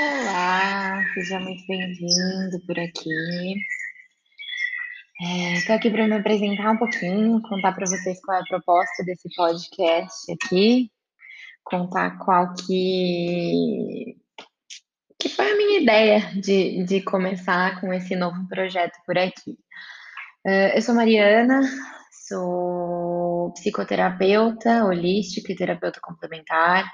Olá, seja muito bem-vindo por aqui. Estou aqui para me apresentar um pouquinho, contar para vocês qual é a proposta desse podcast aqui, contar qual que, que foi a minha ideia de, de começar com esse novo projeto por aqui. Uh, eu sou Mariana, sou psicoterapeuta holística e terapeuta complementar,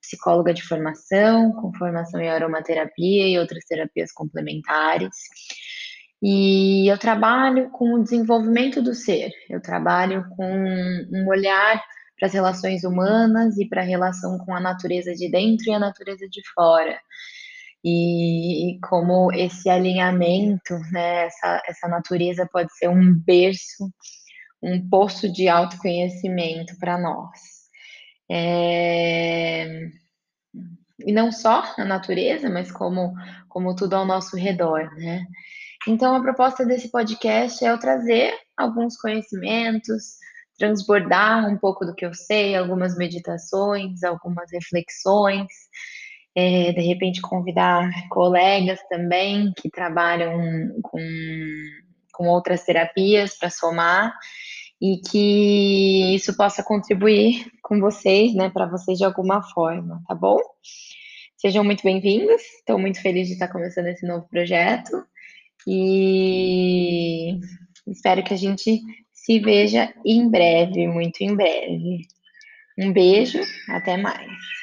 psicóloga de formação, com formação em aromaterapia e outras terapias complementares. E eu trabalho com o desenvolvimento do ser, eu trabalho com um olhar para as relações humanas e para a relação com a natureza de dentro e a natureza de fora. E, como esse alinhamento, né, essa, essa natureza pode ser um berço, um poço de autoconhecimento para nós. É... E não só a natureza, mas como, como tudo ao nosso redor, né? Então, a proposta desse podcast é eu trazer alguns conhecimentos, transbordar um pouco do que eu sei, algumas meditações, algumas reflexões, é, de repente convidar colegas também que trabalham com, com outras terapias para somar e que isso possa contribuir com vocês, né, para vocês de alguma forma, tá bom? Sejam muito bem-vindos, estou muito feliz de estar começando esse novo projeto e espero que a gente se veja em breve, muito em breve. Um beijo, até mais.